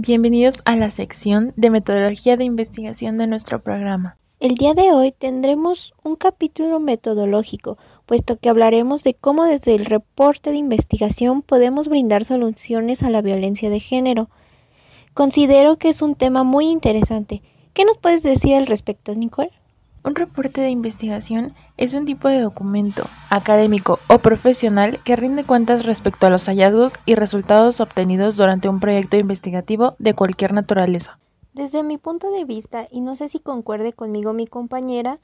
Bienvenidos a la sección de metodología de investigación de nuestro programa. El día de hoy tendremos un capítulo metodológico, puesto que hablaremos de cómo desde el reporte de investigación podemos brindar soluciones a la violencia de género. Considero que es un tema muy interesante. ¿Qué nos puedes decir al respecto, Nicole? Un reporte de investigación es un tipo de documento académico o profesional que rinde cuentas respecto a los hallazgos y resultados obtenidos durante un proyecto investigativo de cualquier naturaleza. Desde mi punto de vista, y no sé si concuerde conmigo mi compañera,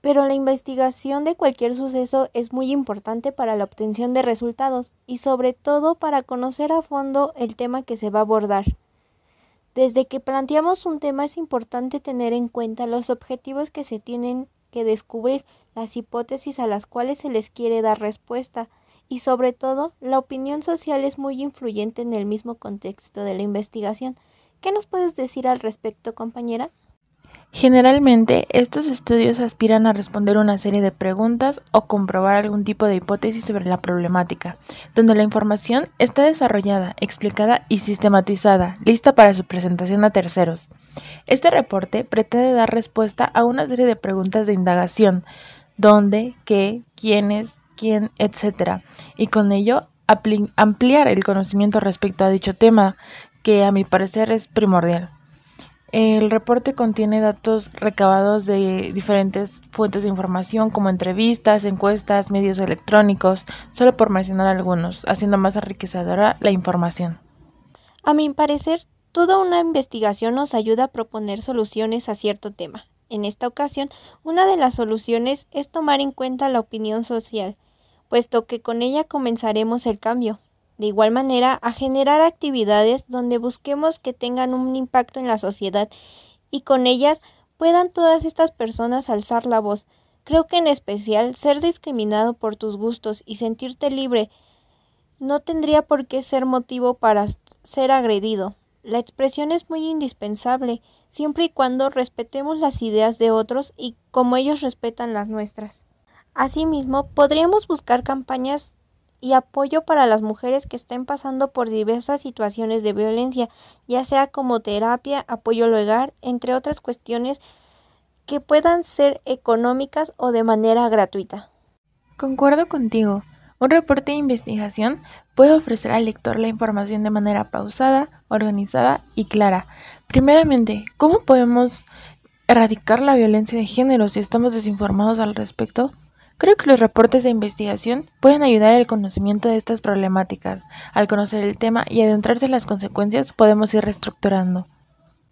pero la investigación de cualquier suceso es muy importante para la obtención de resultados y sobre todo para conocer a fondo el tema que se va a abordar. Desde que planteamos un tema es importante tener en cuenta los objetivos que se tienen que descubrir, las hipótesis a las cuales se les quiere dar respuesta y sobre todo la opinión social es muy influyente en el mismo contexto de la investigación. ¿Qué nos puedes decir al respecto, compañera? Generalmente, estos estudios aspiran a responder una serie de preguntas o comprobar algún tipo de hipótesis sobre la problemática, donde la información está desarrollada, explicada y sistematizada, lista para su presentación a terceros. Este reporte pretende dar respuesta a una serie de preguntas de indagación, dónde, qué, quiénes, quién, etc. Y con ello ampliar el conocimiento respecto a dicho tema, que a mi parecer es primordial. El reporte contiene datos recabados de diferentes fuentes de información como entrevistas, encuestas, medios electrónicos, solo por mencionar algunos, haciendo más enriquecedora la información. A mi parecer, toda una investigación nos ayuda a proponer soluciones a cierto tema. En esta ocasión, una de las soluciones es tomar en cuenta la opinión social, puesto que con ella comenzaremos el cambio de igual manera, a generar actividades donde busquemos que tengan un impacto en la sociedad y con ellas puedan todas estas personas alzar la voz. Creo que en especial ser discriminado por tus gustos y sentirte libre no tendría por qué ser motivo para ser agredido. La expresión es muy indispensable, siempre y cuando respetemos las ideas de otros y como ellos respetan las nuestras. Asimismo, podríamos buscar campañas y apoyo para las mujeres que estén pasando por diversas situaciones de violencia, ya sea como terapia, apoyo legal, entre otras cuestiones que puedan ser económicas o de manera gratuita. Concuerdo contigo. Un reporte de investigación puede ofrecer al lector la información de manera pausada, organizada y clara. Primeramente, ¿cómo podemos erradicar la violencia de género si estamos desinformados al respecto? Creo que los reportes de investigación pueden ayudar al conocimiento de estas problemáticas. Al conocer el tema y adentrarse en las consecuencias, podemos ir reestructurando.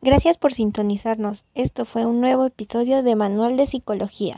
Gracias por sintonizarnos. Esto fue un nuevo episodio de Manual de Psicología.